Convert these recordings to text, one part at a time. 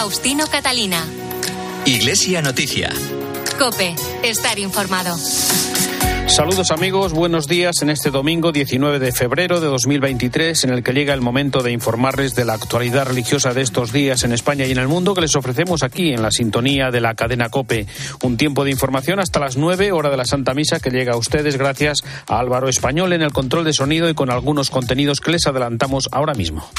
Faustino Catalina. Iglesia Noticia. Cope, estar informado. Saludos amigos, buenos días en este domingo 19 de febrero de 2023 en el que llega el momento de informarles de la actualidad religiosa de estos días en España y en el mundo que les ofrecemos aquí en la sintonía de la cadena Cope. Un tiempo de información hasta las 9 hora de la Santa Misa que llega a ustedes gracias a Álvaro Español en el control de sonido y con algunos contenidos que les adelantamos ahora mismo.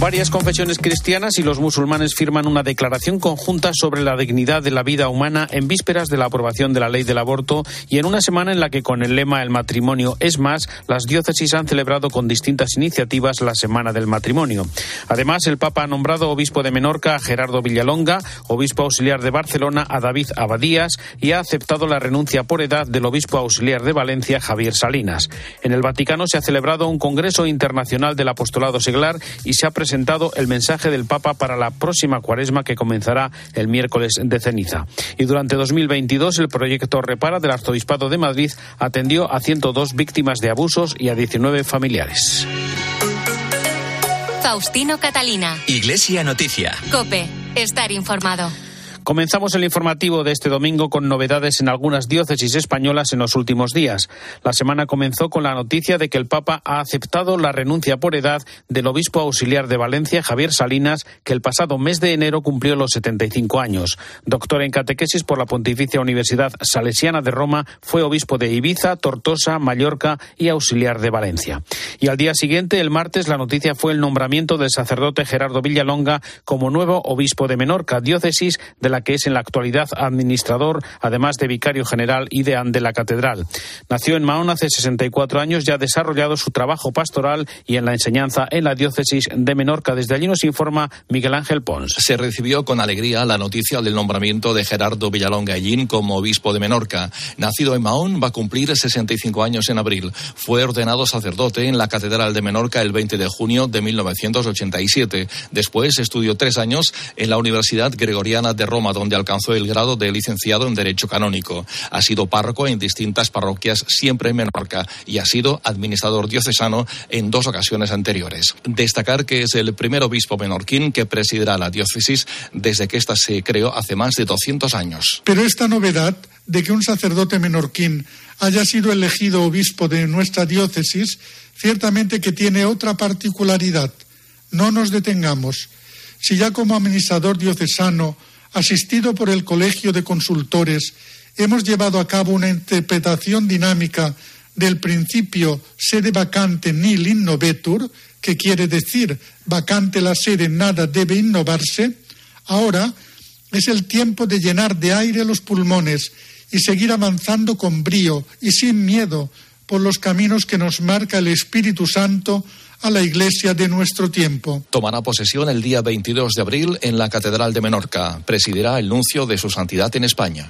Varias confesiones cristianas y los musulmanes firman una declaración conjunta sobre la dignidad de la vida humana en vísperas de la aprobación de la ley del aborto y en una semana en la que con el lema El matrimonio es más, las diócesis han celebrado con distintas iniciativas la Semana del Matrimonio. Además, el Papa ha nombrado obispo de Menorca a Gerardo Villalonga, obispo auxiliar de Barcelona a David Abadías y ha aceptado la renuncia por edad del obispo auxiliar de Valencia Javier Salinas. En el Vaticano se ha celebrado un Congreso Internacional del Apostolado Seglar y se ha presentado presentado el mensaje del Papa para la próxima cuaresma que comenzará el miércoles de ceniza. Y durante 2022 el proyecto Repara del Arzobispado de Madrid atendió a 102 víctimas de abusos y a 19 familiares. Faustino Catalina. Iglesia Noticia. Cope, estar informado. Comenzamos el informativo de este domingo con novedades en algunas diócesis españolas en los últimos días. La semana comenzó con la noticia de que el Papa ha aceptado la renuncia por edad del obispo auxiliar de Valencia, Javier Salinas, que el pasado mes de enero cumplió los 75 años. Doctor en catequesis por la Pontificia Universidad Salesiana de Roma, fue obispo de Ibiza, Tortosa, Mallorca y auxiliar de Valencia. Y al día siguiente, el martes, la noticia fue el nombramiento del sacerdote Gerardo Villalonga como nuevo obispo de Menorca, diócesis de la que es en la actualidad administrador, además de vicario general y deán de la catedral. Nació en Mahón hace 64 años y ha desarrollado su trabajo pastoral y en la enseñanza en la diócesis de Menorca. Desde allí nos informa Miguel Ángel Pons. Se recibió con alegría la noticia del nombramiento de Gerardo Villalón Gallín como obispo de Menorca. Nacido en Mahón, va a cumplir 65 años en abril. Fue ordenado sacerdote en la Catedral de Menorca el 20 de junio de 1987. Después estudió tres años en la Universidad Gregoriana de Roma donde alcanzó el grado de licenciado en Derecho Canónico. Ha sido párroco en distintas parroquias, siempre en Menorca, y ha sido administrador diocesano en dos ocasiones anteriores. Destacar que es el primer obispo menorquín que presidirá la diócesis desde que ésta se creó hace más de 200 años. Pero esta novedad de que un sacerdote menorquín haya sido elegido obispo de nuestra diócesis, ciertamente que tiene otra particularidad. No nos detengamos. Si ya como administrador diocesano asistido por el Colegio de Consultores, hemos llevado a cabo una interpretación dinámica del principio sede vacante nil innovetur, que quiere decir vacante la sede, nada debe innovarse, ahora es el tiempo de llenar de aire los pulmones y seguir avanzando con brío y sin miedo por los caminos que nos marca el Espíritu Santo a la Iglesia de nuestro tiempo. Tomará posesión el día 22 de abril en la Catedral de Menorca. Presidirá el nuncio de su santidad en España.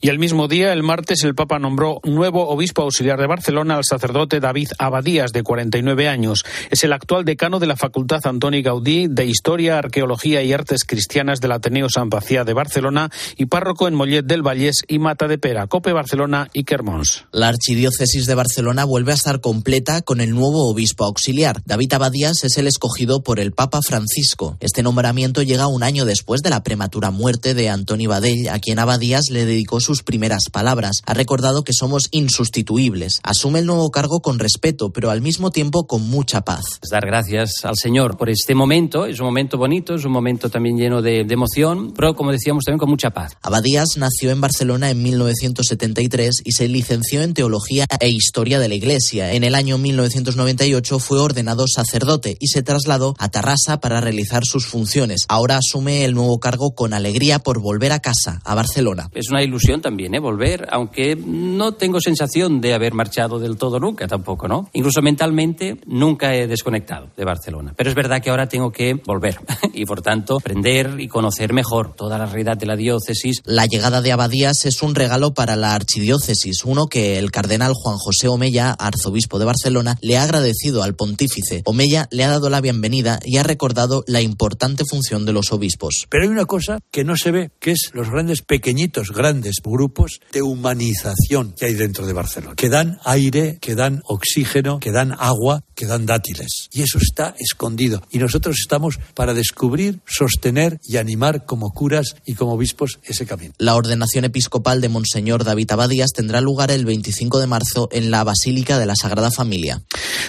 Y el mismo día, el martes, el Papa nombró nuevo obispo auxiliar de Barcelona al sacerdote David Abadías, de 49 años. Es el actual decano de la Facultad Antoni Gaudí de Historia, Arqueología y Artes Cristianas del Ateneo San Pacía de Barcelona y párroco en Mollet del Vallés y Mata de Pera, Cope Barcelona y Kermons. La Archidiócesis de Barcelona vuelve a estar completa con el nuevo obispo auxiliar. David Abadías es el escogido por el Papa Francisco. Este nombramiento llega un año después de la prematura muerte de Antoni Badell, a quien Abadías le dedicó sus primeras palabras. Ha recordado que somos insustituibles. Asume el nuevo cargo con respeto, pero al mismo tiempo con mucha paz. Dar gracias al Señor por este momento. Es un momento bonito, es un momento también lleno de, de emoción, pero como decíamos también con mucha paz. Abadías nació en Barcelona en 1973 y se licenció en Teología e Historia de la Iglesia. En el año 1998 fue ordenado sacerdote y se trasladó a Tarrasa para realizar sus funciones. Ahora asume el nuevo cargo con alegría por volver a casa, a Barcelona. Es una ilusión también, ¿eh? Volver, aunque no tengo sensación de haber marchado del todo nunca tampoco, ¿no? Incluso mentalmente nunca he desconectado de Barcelona. Pero es verdad que ahora tengo que volver y, por tanto, aprender y conocer mejor toda la realidad de la diócesis. La llegada de Abadías es un regalo para la archidiócesis, uno que el cardenal Juan José Omeya, arzobispo de Barcelona, le ha agradecido al pontífice 2015. Omeya le ha dado la bienvenida y ha recordado la importante función de los obispos. Pero hay una cosa que no se ve, que es los grandes, pequeñitos, grandes grupos de humanización que hay dentro de Barcelona, que dan aire, que dan oxígeno, que dan agua, que dan dátiles. Y eso está escondido. Y nosotros estamos para descubrir, sostener y animar como curas y como obispos ese camino. La ordenación episcopal de Monseñor David Abadías tendrá lugar el 25 de marzo en la Basílica de la Sagrada Familia.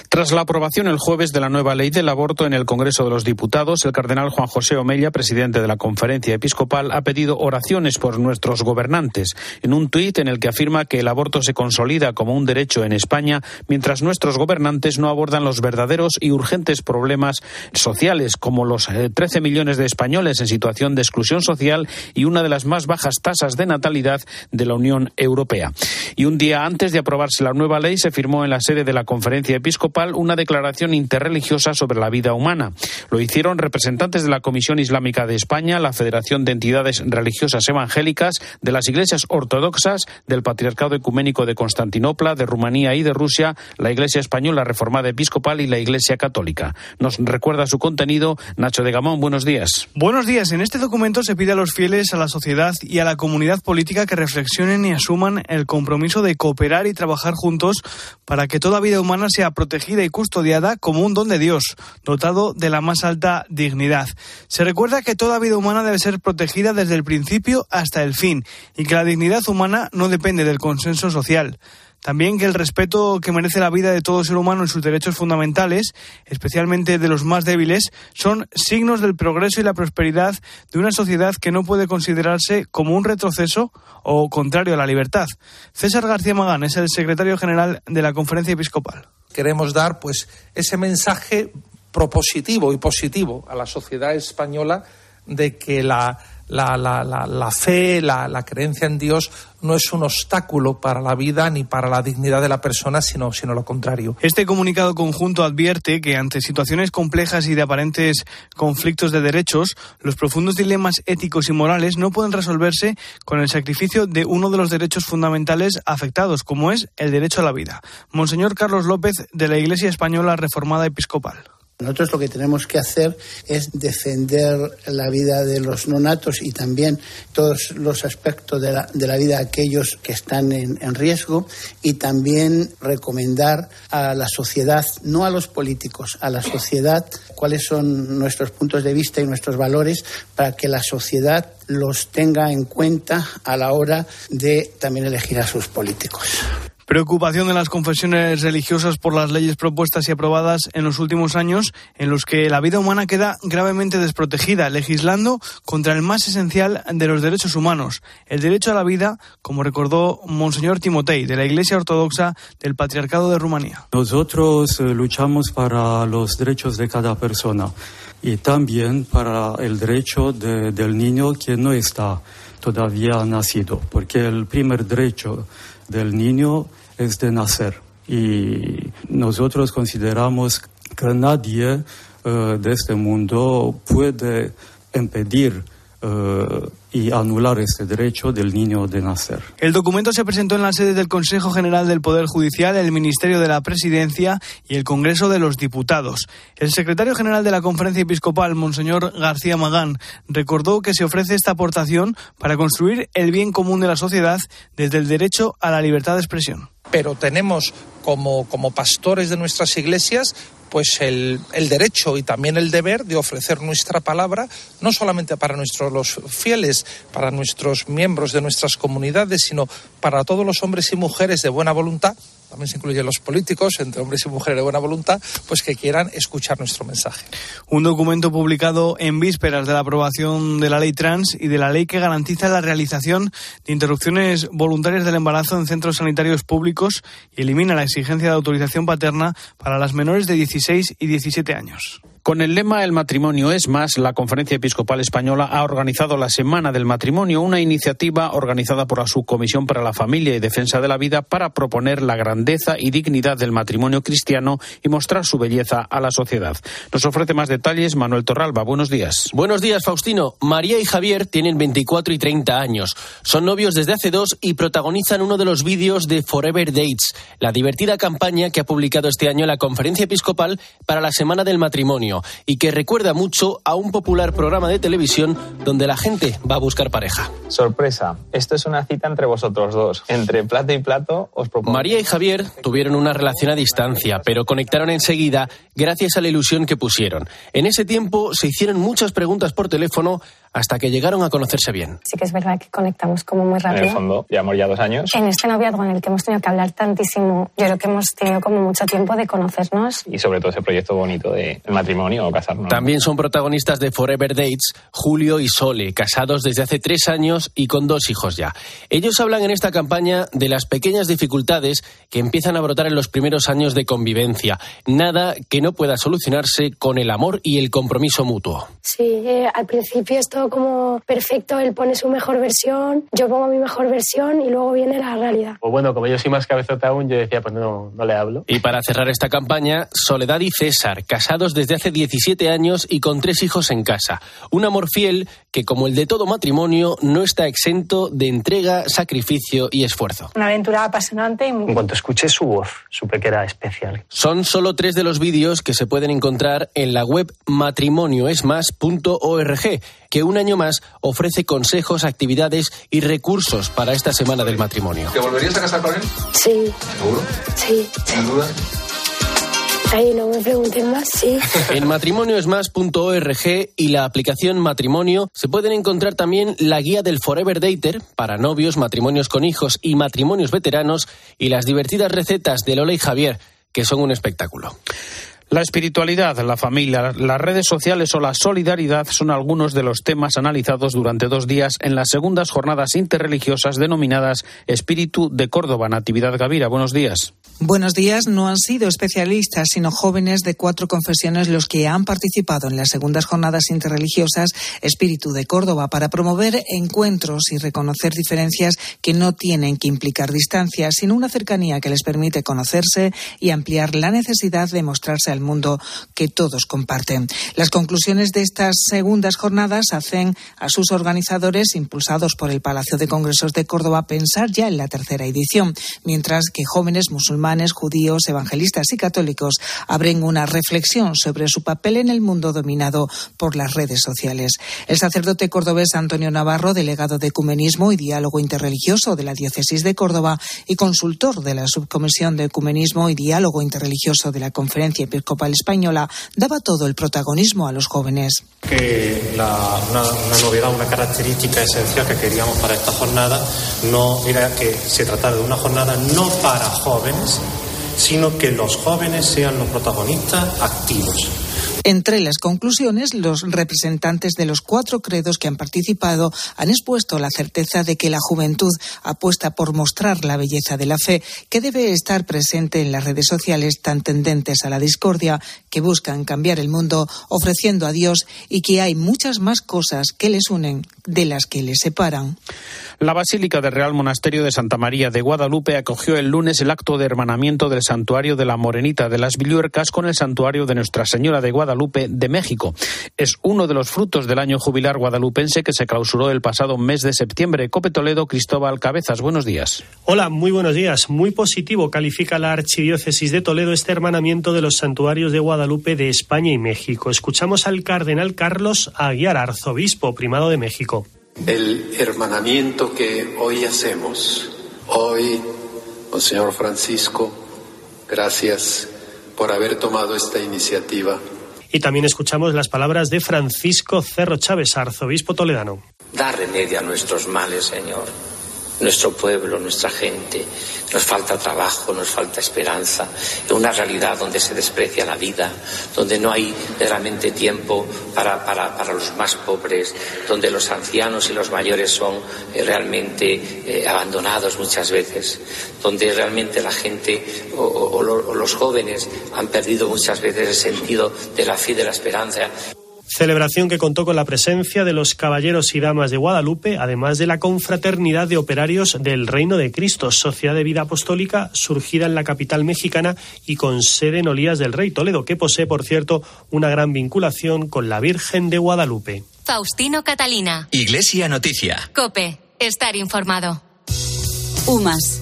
Tras la aprobación el jueves de la nueva ley del aborto en el Congreso de los Diputados, el cardenal Juan José Omella, presidente de la Conferencia Episcopal, ha pedido oraciones por nuestros gobernantes. En un tuit en el que afirma que el aborto se consolida como un derecho en España, mientras nuestros gobernantes no abordan los verdaderos y urgentes problemas sociales, como los 13 eh, millones de españoles en situación de exclusión social y una de las más bajas tasas de natalidad de la Unión Europea. Y un día antes de aprobarse la nueva ley, se firmó en la sede de la Conferencia Episcopal una declaración interreligiosa sobre la vida humana. Lo hicieron representantes de la Comisión Islámica de España, la Federación de Entidades Religiosas Evangélicas, de las Iglesias Ortodoxas, del Patriarcado Ecuménico de Constantinopla, de Rumanía y de Rusia, la Iglesia Española Reformada Episcopal y la Iglesia Católica. Nos recuerda su contenido Nacho de Gamón. Buenos días. Buenos días. En este documento se pide a los fieles, a la sociedad y a la comunidad política que reflexionen y asuman el compromiso de cooperar y trabajar juntos para que toda vida humana sea protegida y custodiada como un don de Dios, dotado de la más alta dignidad. Se recuerda que toda vida humana debe ser protegida desde el principio hasta el fin y que la dignidad humana no depende del consenso social. También que el respeto que merece la vida de todo ser humano en sus derechos fundamentales, especialmente de los más débiles, son signos del progreso y la prosperidad de una sociedad que no puede considerarse como un retroceso o contrario a la libertad. César García Magán es el secretario general de la Conferencia Episcopal. Queremos dar pues ese mensaje propositivo y positivo a la sociedad española de que la la, la, la, fe, la, creencia en Dios no es un obstáculo para la vida ni para la dignidad de la persona, sino, sino lo contrario. Este comunicado conjunto advierte que ante situaciones complejas y de aparentes conflictos de derechos, los profundos dilemas éticos y morales no pueden resolverse con el sacrificio de uno de los derechos fundamentales afectados, como es el derecho a la vida. Monseñor Carlos López, de la Iglesia Española Reformada Episcopal. Nosotros lo que tenemos que hacer es defender la vida de los nonatos y también todos los aspectos de la, de la vida de aquellos que están en, en, riesgo y también recomendar a la sociedad, no a los políticos, a la sociedad cuáles son nuestros puntos de vista y nuestros valores para que la sociedad los tenga en cuenta a la hora de también elegir a sus políticos. Preocupación de las confesiones religiosas por las leyes propuestas y aprobadas en los últimos años, en los que la vida humana queda gravemente desprotegida, legislando contra el más esencial de los derechos humanos, el derecho a la vida, como recordó Monseñor Timotei, de la Iglesia Ortodoxa del Patriarcado de Rumanía. Nosotros eh, luchamos para los derechos de cada persona y también para el derecho del niño que no está todavía nacido, porque el primer derecho del niño es de nacer. Y nosotros consideramos que nadie eh, de este mundo puede impedir eh, y anular este derecho del niño de nacer. El documento se presentó en la sede del Consejo General del Poder Judicial, el Ministerio de la Presidencia y el Congreso de los Diputados. El secretario general de la Conferencia Episcopal, Monseñor García Magán, recordó que se ofrece esta aportación para construir el bien común de la sociedad desde el derecho a la libertad de expresión pero tenemos como, como pastores de nuestras iglesias pues el, el, derecho y también el deber de ofrecer nuestra palabra, no solamente para nuestros los fieles, para nuestros miembros de nuestras comunidades, sino para todos los hombres y mujeres de buena voluntad también se incluyen los políticos, entre hombres y mujeres de buena voluntad, pues que quieran escuchar nuestro mensaje. Un documento publicado en vísperas de la aprobación de la ley trans y de la ley que garantiza la realización de interrupciones voluntarias del embarazo en centros sanitarios públicos y elimina la exigencia de autorización paterna para las menores de 16 y 17 años. Con el lema El matrimonio es más, la Conferencia Episcopal Española ha organizado la Semana del Matrimonio, una iniciativa organizada por la Subcomisión para la Familia y Defensa de la Vida para proponer la grandeza y dignidad del matrimonio cristiano y mostrar su belleza a la sociedad. Nos ofrece más detalles Manuel Torralba. Buenos días. Buenos días, Faustino. María y Javier tienen 24 y 30 años. Son novios desde hace dos y protagonizan uno de los vídeos de Forever Dates, la divertida campaña que ha publicado este año la Conferencia Episcopal para la Semana del Matrimonio y que recuerda mucho a un popular programa de televisión donde la gente va a buscar pareja. Sorpresa, esto es una cita entre vosotros dos. Entre plato y plato os propongo. María y Javier tuvieron una relación a distancia, pero conectaron enseguida gracias a la ilusión que pusieron. En ese tiempo se hicieron muchas preguntas por teléfono hasta que llegaron a conocerse bien. Sí que es verdad que conectamos como muy rápido. En el fondo, llevamos ya dos años. En este noviazgo en el que hemos tenido que hablar tantísimo, yo creo que hemos tenido como mucho tiempo de conocernos. Y sobre todo ese proyecto bonito de matrimonio o casarnos. También son protagonistas de Forever Dates Julio y Sole, casados desde hace tres años y con dos hijos ya. Ellos hablan en esta campaña de las pequeñas dificultades que empiezan a brotar en los primeros años de convivencia. Nada que no pueda solucionarse con el amor y el compromiso mutuo. Sí, eh, al principio esto como perfecto, él pone su mejor versión, yo pongo mi mejor versión y luego viene la realidad. Pues bueno, como yo soy más cabezota aún, yo decía, pues no, no le hablo. Y para cerrar esta campaña, Soledad y César, casados desde hace 17 años y con tres hijos en casa. Un amor fiel que, como el de todo matrimonio, no está exento de entrega, sacrificio y esfuerzo. Una aventura apasionante y muy... En cuanto escuché su voz, supe que era especial. Son solo tres de los vídeos que se pueden encontrar en la web matrimonioesmas.org, que un año más ofrece consejos, actividades y recursos para esta semana del matrimonio. ¿Te volverías a casar con él? Sí. ¿Seguro? Sí. ¿Sin duda? Ahí no me pregunten más, sí. En matrimonioesmas.org y la aplicación Matrimonio se pueden encontrar también la guía del Forever Dater para novios, matrimonios con hijos y matrimonios veteranos y las divertidas recetas de Lola y Javier, que son un espectáculo. La espiritualidad, la familia, las redes sociales o la solidaridad son algunos de los temas analizados durante dos días en las segundas jornadas interreligiosas denominadas Espíritu de Córdoba. Natividad Gavira, buenos días. Buenos días. No han sido especialistas, sino jóvenes de cuatro confesiones los que han participado en las segundas jornadas interreligiosas Espíritu de Córdoba para promover encuentros y reconocer diferencias que no tienen que implicar distancia, sino una cercanía que les permite conocerse y ampliar la necesidad de mostrarse al mundo que todos comparten. Las conclusiones de estas segundas jornadas hacen a sus organizadores, impulsados por el Palacio de Congresos de Córdoba, pensar ya en la tercera edición, mientras que jóvenes musulmanes, judíos, evangelistas y católicos abren una reflexión sobre su papel en el mundo dominado por las redes sociales. El sacerdote cordobés Antonio Navarro, delegado de Ecumenismo y Diálogo Interreligioso de la Diócesis de Córdoba y consultor de la Subcomisión de Ecumenismo y Diálogo Interreligioso de la Conferencia Episcopal Española, daba todo el protagonismo a los jóvenes. Que la, una, una, novedad, una característica esencial que queríamos para esta jornada no era que se tratara de una jornada no para jóvenes, sino que los jóvenes sean los protagonistas activos. Entre las conclusiones, los representantes de los cuatro credos que han participado han expuesto la certeza de que la juventud apuesta por mostrar la belleza de la fe, que debe estar presente en las redes sociales tan tendentes a la discordia, que buscan cambiar el mundo ofreciendo a Dios y que hay muchas más cosas que les unen de las que les separan. La Basílica del Real Monasterio de Santa María de Guadalupe acogió el lunes el acto de hermanamiento del santuario de la Morenita de las Villuercas con el santuario de Nuestra Señora de Guadalupe de México. Es uno de los frutos del año jubilar guadalupense que se clausuró el pasado mes de septiembre. Cope Toledo, Cristóbal Cabezas, buenos días. Hola, muy buenos días. Muy positivo califica la Archidiócesis de Toledo este hermanamiento de los santuarios de Guadalupe de España y México. Escuchamos al cardenal Carlos Aguiar, arzobispo primado de México el hermanamiento que hoy hacemos. Hoy, Monseñor Francisco, gracias por haber tomado esta iniciativa. Y también escuchamos las palabras de Francisco Cerro Chávez, arzobispo toledano. Da remedio a nuestros males, Señor. Nuestro pueblo, nuestra gente. Nos falta trabajo, nos falta esperanza, en una realidad donde se desprecia la vida, donde no hay realmente tiempo para, para, para los más pobres, donde los ancianos y los mayores son eh, realmente eh, abandonados muchas veces, donde realmente la gente o, o, o los jóvenes han perdido muchas veces el sentido de la fe y de la esperanza. Celebración que contó con la presencia de los caballeros y damas de Guadalupe, además de la confraternidad de operarios del Reino de Cristo, sociedad de vida apostólica surgida en la capital mexicana y con sede en Olías del Rey Toledo, que posee, por cierto, una gran vinculación con la Virgen de Guadalupe. Faustino Catalina. Iglesia Noticia. Cope. Estar informado. UMAS,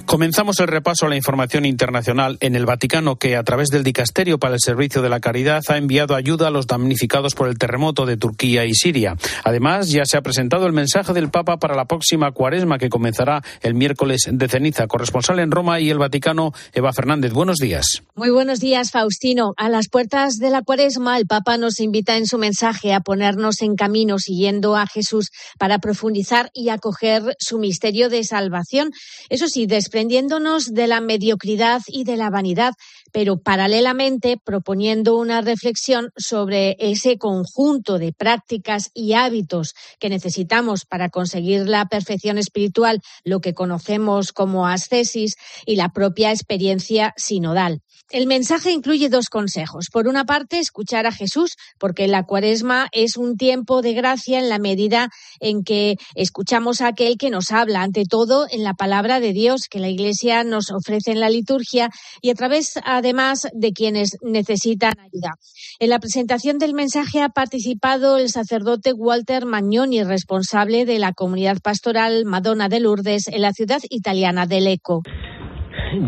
Comenzamos el repaso a la información internacional en el Vaticano, que a través del Dicasterio para el Servicio de la Caridad ha enviado ayuda a los damnificados por el terremoto de Turquía y Siria. Además, ya se ha presentado el mensaje del Papa para la próxima cuaresma, que comenzará el miércoles de ceniza. Corresponsal en Roma y el Vaticano, Eva Fernández. Buenos días. Muy buenos días, Faustino. A las puertas de la cuaresma, el Papa nos invita en su mensaje a ponernos en camino siguiendo a Jesús para profundizar y acoger su misterio de salvación eso sí, desprendiéndonos de la mediocridad y de la vanidad, pero paralelamente proponiendo una reflexión sobre ese conjunto de prácticas y hábitos que necesitamos para conseguir la perfección espiritual, lo que conocemos como ascesis y la propia experiencia sinodal. El mensaje incluye dos consejos. Por una parte, escuchar a Jesús, porque la cuaresma es un tiempo de gracia en la medida en que escuchamos a aquel que nos habla, ante todo en la palabra de Dios que la Iglesia nos ofrece en la liturgia y a través, además, de quienes necesitan ayuda. En la presentación del mensaje ha participado el sacerdote Walter Magnoni, responsable de la comunidad pastoral Madonna de Lourdes en la ciudad italiana de Lecco.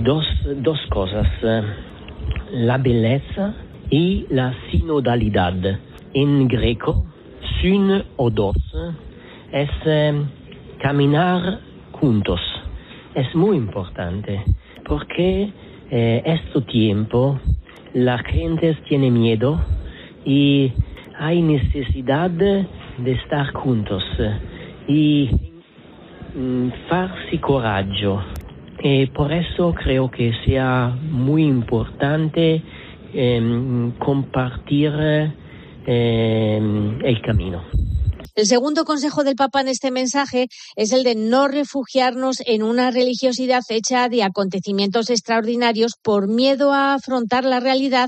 Dos, dos cosas la belleza y la sinodalidad. En greco, syn o dos es eh, caminar juntos. Es muy importante porque eh, este tiempo la gente tiene miedo y hay necesidad de estar juntos y mm, farsi coraggio y por eso creo que sea muy importante eh, compartir eh, el camino. El segundo consejo del Papa en este mensaje es el de no refugiarnos en una religiosidad hecha de acontecimientos extraordinarios por miedo a afrontar la realidad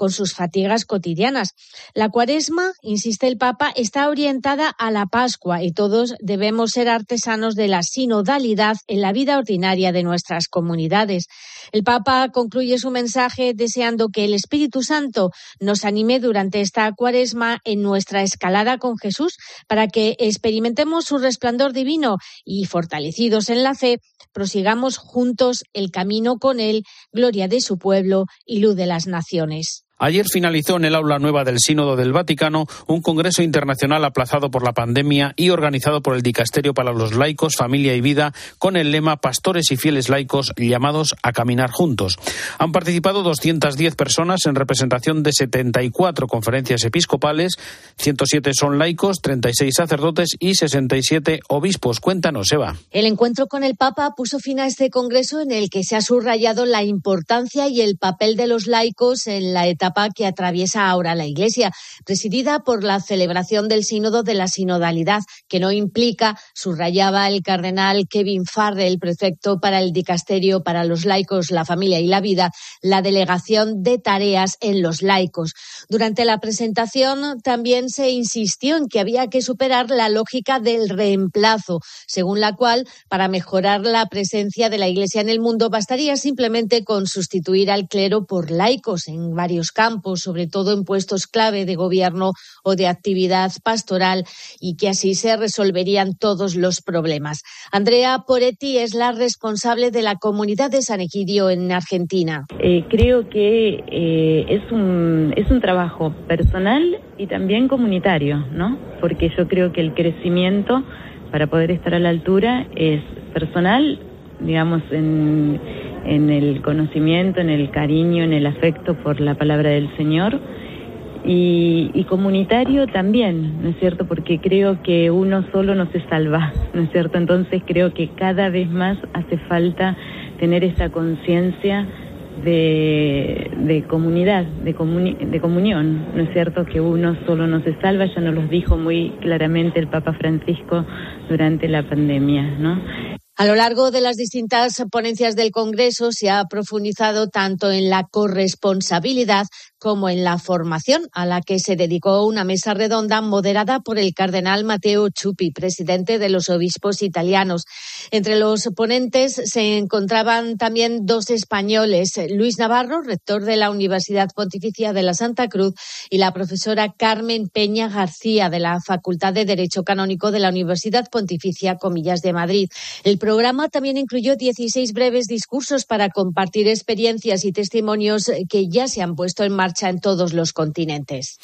con sus fatigas cotidianas. La cuaresma, insiste el Papa, está orientada a la Pascua y todos debemos ser artesanos de la sinodalidad en la vida ordinaria de nuestras comunidades. El Papa concluye su mensaje deseando que el Espíritu Santo nos anime durante esta cuaresma en nuestra escalada con Jesús para que experimentemos su resplandor divino y, fortalecidos en la fe, prosigamos juntos el camino con Él, gloria de su pueblo y luz de las naciones. Ayer finalizó en el aula nueva del Sínodo del Vaticano un congreso internacional aplazado por la pandemia y organizado por el Dicasterio para los Laicos, Familia y Vida con el lema Pastores y fieles laicos llamados a caminar juntos. Han participado 210 personas en representación de 74 conferencias episcopales, 107 son laicos, 36 sacerdotes y 67 obispos. Cuéntanos, Eva. El encuentro con el Papa puso fin a este congreso en el que se ha subrayado la importancia y el papel de los laicos en la etapa que atraviesa ahora la Iglesia, presidida por la celebración del Sínodo de la Sinodalidad, que no implica, subrayaba el cardenal Kevin Farrell, prefecto para el dicasterio para los laicos, la familia y la vida, la delegación de tareas en los laicos. Durante la presentación también se insistió en que había que superar la lógica del reemplazo, según la cual, para mejorar la presencia de la Iglesia en el mundo, bastaría simplemente con sustituir al clero por laicos en varios casos campos, sobre todo en puestos clave de gobierno o de actividad pastoral, y que así se resolverían todos los problemas. Andrea Poretti es la responsable de la comunidad de San Egidio en Argentina. Eh, creo que eh, es, un, es un trabajo personal y también comunitario, ¿no? Porque yo creo que el crecimiento para poder estar a la altura es personal, digamos, en, en el conocimiento, en el cariño, en el afecto por la palabra del Señor. Y, comunitario también, ¿no es cierto? Porque creo que uno solo no se salva, ¿no es cierto? Entonces creo que cada vez más hace falta tener esa conciencia de, comunidad, de, de comunión, ¿no es cierto? Que uno solo no se salva, ya nos lo dijo muy claramente el Papa Francisco durante la pandemia, ¿no? A lo largo de las distintas ponencias del Congreso se ha profundizado tanto en la corresponsabilidad como en la formación, a la que se dedicó una mesa redonda moderada por el cardenal Matteo Chupi, presidente de los obispos italianos. Entre los ponentes se encontraban también dos españoles, Luis Navarro, rector de la Universidad Pontificia de la Santa Cruz, y la profesora Carmen Peña García, de la Facultad de Derecho Canónico de la Universidad Pontificia Comillas de Madrid. El programa también incluyó 16 breves discursos para compartir experiencias y testimonios que ya se han puesto en marcha en todos los continentes.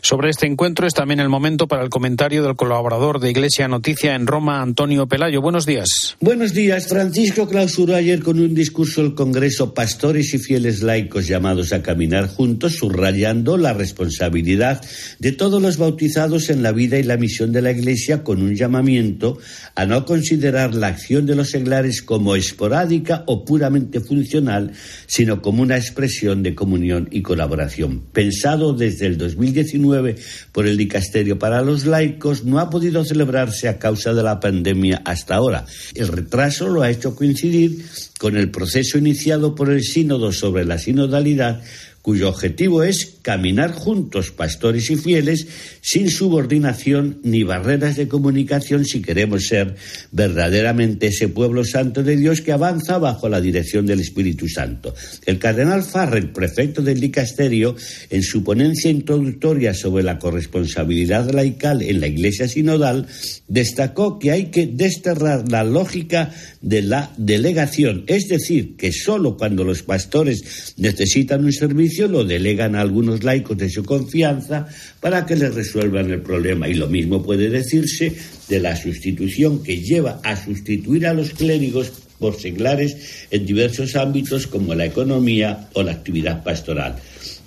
Sobre este encuentro es también el momento para el comentario del colaborador de Iglesia Noticia en Roma, Antonio Pelayo. Buenos días. Buenos días. Francisco clausuró ayer con un discurso el Congreso pastores y fieles laicos llamados a caminar juntos, subrayando la responsabilidad de todos los bautizados en la vida y la misión de la Iglesia con un llamamiento a no considerar la acción de los seglares como esporádica o puramente funcional, sino como una expresión de comunión y colaboración. Pensado desde el 2019 por el Dicasterio para los laicos, no ha podido celebrarse a causa de la pandemia hasta ahora. El retraso lo ha hecho coincidir con el proceso iniciado por el Sínodo sobre la sinodalidad cuyo objetivo es caminar juntos, pastores y fieles, sin subordinación ni barreras de comunicación si queremos ser verdaderamente ese pueblo santo de Dios que avanza bajo la dirección del Espíritu Santo. El cardenal Farrell, prefecto del dicasterio, en su ponencia introductoria sobre la corresponsabilidad laical en la Iglesia sinodal, destacó que hay que desterrar la lógica de la delegación, es decir, que solo cuando los pastores necesitan un servicio lo delegan a algunos laicos de su confianza para que les resuelvan el problema. Y lo mismo puede decirse de la sustitución que lleva a sustituir a los clérigos por seglares en diversos ámbitos como la economía o la actividad pastoral.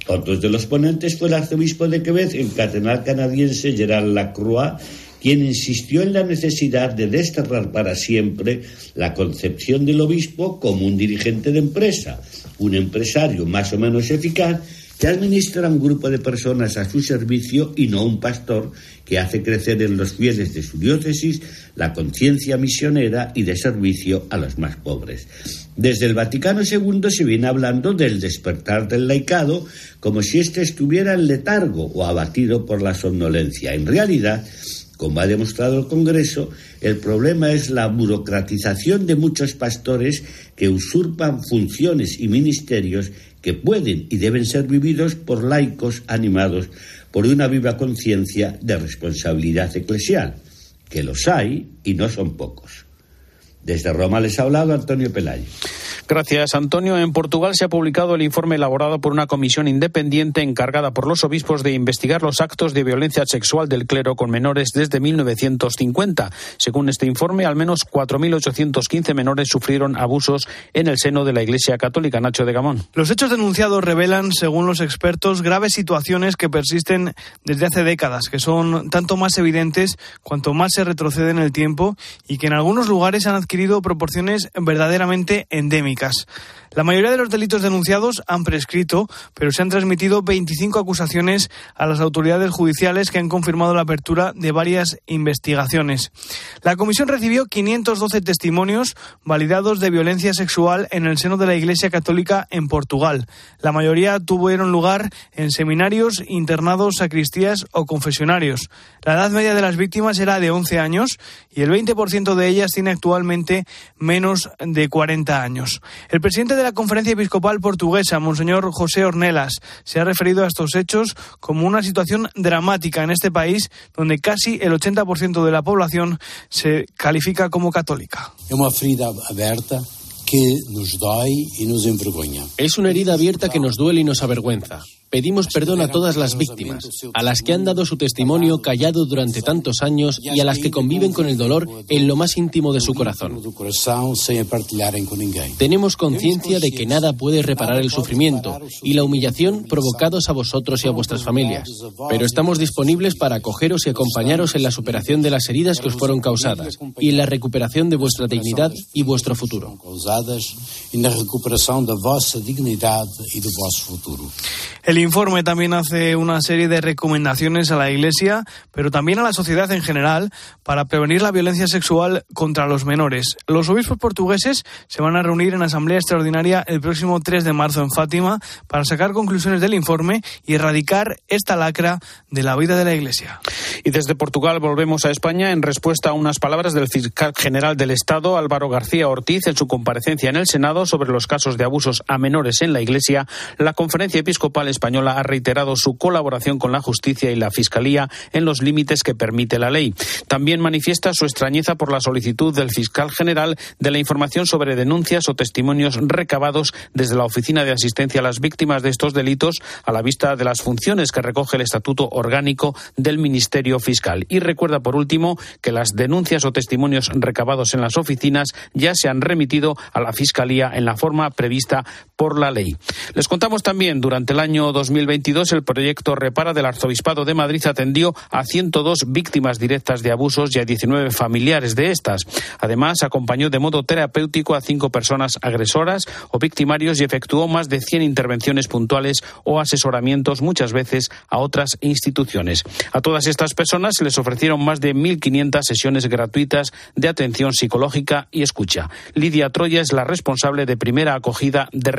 Otros de los ponentes fue el arzobispo de Quebec, el cardenal canadiense Gerard Lacroix, quien insistió en la necesidad de desterrar para siempre la concepción del obispo como un dirigente de empresa, un empresario más o menos eficaz que administra un grupo de personas a su servicio y no un pastor que hace crecer en los fieles de su diócesis la conciencia misionera y de servicio a los más pobres. Desde el Vaticano II se viene hablando del despertar del laicado como si éste estuviera en letargo o abatido por la somnolencia. En realidad, como ha demostrado el Congreso, el problema es la burocratización de muchos pastores que usurpan funciones y ministerios que pueden y deben ser vividos por laicos animados por una viva conciencia de responsabilidad eclesial, que los hay y no son pocos. Desde Roma les ha hablado Antonio Pelayo. Gracias, Antonio. En Portugal se ha publicado el informe elaborado por una comisión independiente encargada por los obispos de investigar los actos de violencia sexual del clero con menores desde 1950. Según este informe, al menos 4.815 menores sufrieron abusos en el seno de la Iglesia Católica. Nacho de Gamón. Los hechos denunciados revelan, según los expertos, graves situaciones que persisten desde hace décadas, que son tanto más evidentes cuanto más se retrocede en el tiempo y que en algunos lugares han adquirido proporciones verdaderamente endémicas. La mayoría de los delitos denunciados han prescrito, pero se han transmitido 25 acusaciones a las autoridades judiciales que han confirmado la apertura de varias investigaciones. La comisión recibió 512 testimonios validados de violencia sexual en el seno de la Iglesia Católica en Portugal. La mayoría tuvieron lugar en seminarios, internados, sacristías o confesionarios. La edad media de las víctimas era de 11 años y el 20% de ellas tiene actualmente menos de 40 años. El presidente de la Conferencia Episcopal Portuguesa, Monseñor José Ornelas, se ha referido a estos hechos como una situación dramática en este país donde casi el 80% de la población se califica como católica. Es una ferida abierta que nos doy y nos envergüenza. Es una herida abierta que nos duele y nos avergüenza. Pedimos perdón a todas las víctimas, a las que han dado su testimonio callado durante tantos años y a las que conviven con el dolor en lo más íntimo de su corazón. Tenemos conciencia de que nada puede reparar el sufrimiento y la humillación provocados a vosotros y a vuestras familias, pero estamos disponibles para acogeros y acompañaros en la superación de las heridas que os fueron causadas y en la recuperación de vuestra dignidad y vuestro futuro. El informe también hace una serie de recomendaciones a la Iglesia, pero también a la sociedad en general, para prevenir la violencia sexual contra los menores. Los obispos portugueses se van a reunir en asamblea extraordinaria el próximo 3 de marzo en Fátima para sacar conclusiones del informe y erradicar esta lacra de la vida de la Iglesia. Y desde Portugal volvemos a España en respuesta a unas palabras del fiscal general del Estado, Álvaro García Ortiz, en su comparecencia en el Senado sobre los casos de abusos a menores en la Iglesia. La Conferencia Episcopal Española ha reiterado su colaboración con la justicia y la Fiscalía en los límites que permite la ley. También manifiesta su extrañeza por la solicitud del fiscal general de la información sobre denuncias o testimonios recabados desde la Oficina de Asistencia a las Víctimas de estos delitos a la vista de las funciones que recoge el Estatuto Orgánico del Ministerio Fiscal. Y recuerda, por último, que las denuncias o testimonios recabados en las oficinas ya se han remitido a la Fiscalía en la forma prevista por la ley. Les contamos también, durante el año 2022, el proyecto Repara del Arzobispado de Madrid atendió a 102 víctimas directas de abusos y a 19 familiares de estas. Además, acompañó de modo terapéutico a cinco personas agresoras o victimarios y efectuó más de 100 intervenciones puntuales o asesoramientos, muchas veces a otras instituciones. A todas estas personas se les ofrecieron más de 1.500 sesiones gratuitas de atención psicológica y escucha. Lidia Troya es la responsable de primera acogida de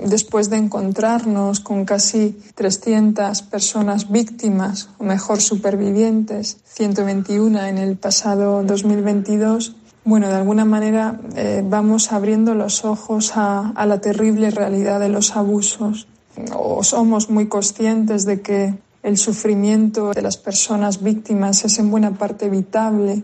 Después de encontrarnos con casi 300 personas víctimas, o mejor supervivientes, 121 en el pasado 2022, bueno, de alguna manera eh, vamos abriendo los ojos a, a la terrible realidad de los abusos. O somos muy conscientes de que el sufrimiento de las personas víctimas es en buena parte evitable.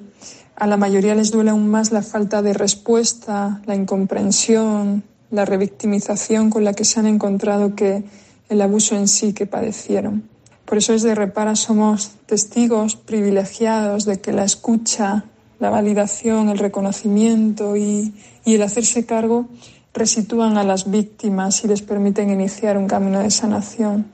A la mayoría les duele aún más la falta de respuesta, la incomprensión, la revictimización con la que se han encontrado que el abuso en sí que padecieron. Por eso desde Repara somos testigos privilegiados de que la escucha, la validación, el reconocimiento y, y el hacerse cargo resitúan a las víctimas y les permiten iniciar un camino de sanación.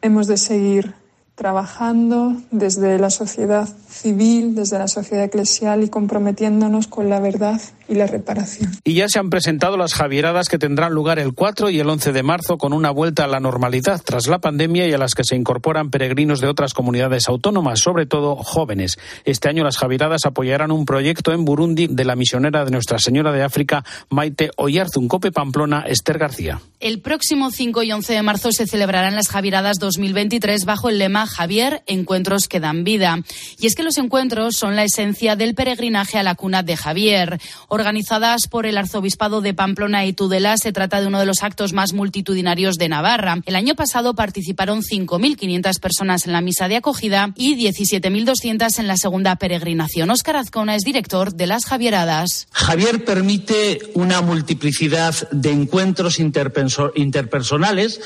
Hemos de seguir trabajando desde la sociedad civil, desde la sociedad eclesial y comprometiéndonos con la verdad y la reparación. Y ya se han presentado las Javieradas que tendrán lugar el 4 y el 11 de marzo con una vuelta a la normalidad tras la pandemia y a las que se incorporan peregrinos de otras comunidades autónomas, sobre todo jóvenes. Este año las Javieradas apoyarán un proyecto en Burundi de la misionera de Nuestra Señora de África, Maite Oyarzun Cope Pamplona, Esther García. El próximo 5 y 11 de marzo se celebrarán las Javieradas 2023 bajo el lema Javier, encuentros que dan vida. Y es que los encuentros son la esencia del peregrinaje a la cuna de Javier. Organizadas por el Arzobispado de Pamplona y Tudela, se trata de uno de los actos más multitudinarios de Navarra. El año pasado participaron 5.500 personas en la misa de acogida y 17.200 en la segunda peregrinación. Óscar Azcona es director de las Javieradas. Javier permite una multiplicidad de encuentros interpersonales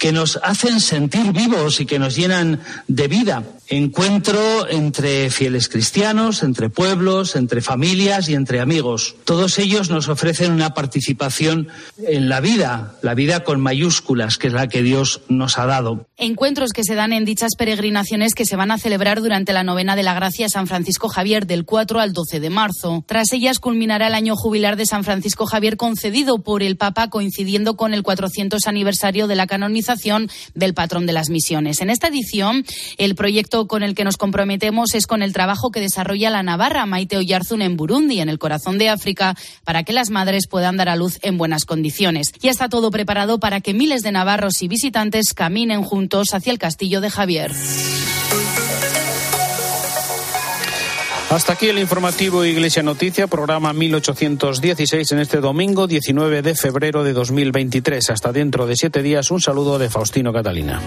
que nos hacen sentir vivos y que nos llenan de vida. Encuentro entre fieles cristianos, entre pueblos, entre familias y entre amigos. Todos ellos nos ofrecen una participación en la vida, la vida con mayúsculas, que es la que Dios nos ha dado. Encuentros que se dan en dichas peregrinaciones que se van a celebrar durante la novena de la Gracia San Francisco Javier del 4 al 12 de marzo. Tras ellas culminará el año jubilar de San Francisco Javier concedido por el Papa coincidiendo con el 400 aniversario de la canonización del patrón de las misiones. En esta edición, el proyecto con el que nos comprometemos es con el trabajo que desarrolla la Navarra Maite Oyarzun en Burundi, en el corazón de Para que las madres puedan dar a luz en buenas condiciones. Ya está todo preparado para que miles de navarros y visitantes caminen juntos hacia el castillo de Javier. Hasta aquí el informativo Iglesia Noticia, programa 1816 en este domingo 19 de febrero de 2023. Hasta dentro de siete días, un saludo de Faustino Catalina.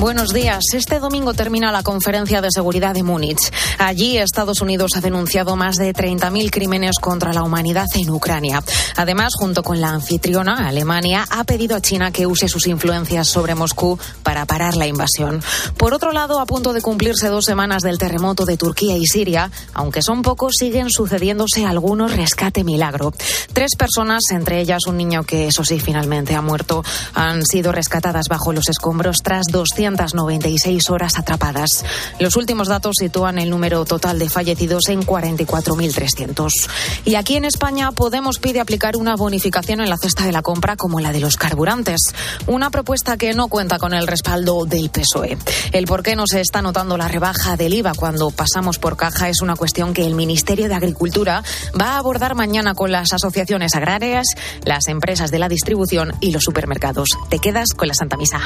Buenos días. Este domingo termina la conferencia de seguridad de Múnich. Allí Estados Unidos ha denunciado más de 30.000 crímenes contra la humanidad en Ucrania. Además, junto con la anfitriona, Alemania, ha pedido a China que use sus influencias sobre Moscú para parar la invasión. Por otro lado, a punto de cumplirse dos semanas del terremoto de Turquía y Siria, aunque son pocos, siguen sucediéndose algunos rescate milagro. Tres personas, entre ellas un niño que, eso sí, finalmente ha muerto, han sido rescatadas bajo los escombros tras 200 296 horas atrapadas. Los últimos datos sitúan el número total de fallecidos en 44.300. Y aquí en España Podemos pide aplicar una bonificación en la cesta de la compra como la de los carburantes. Una propuesta que no cuenta con el respaldo del PSOE. El por qué no se está notando la rebaja del IVA cuando pasamos por caja es una cuestión que el Ministerio de Agricultura va a abordar mañana con las asociaciones agrarias, las empresas de la distribución y los supermercados. Te quedas con la Santa Misa.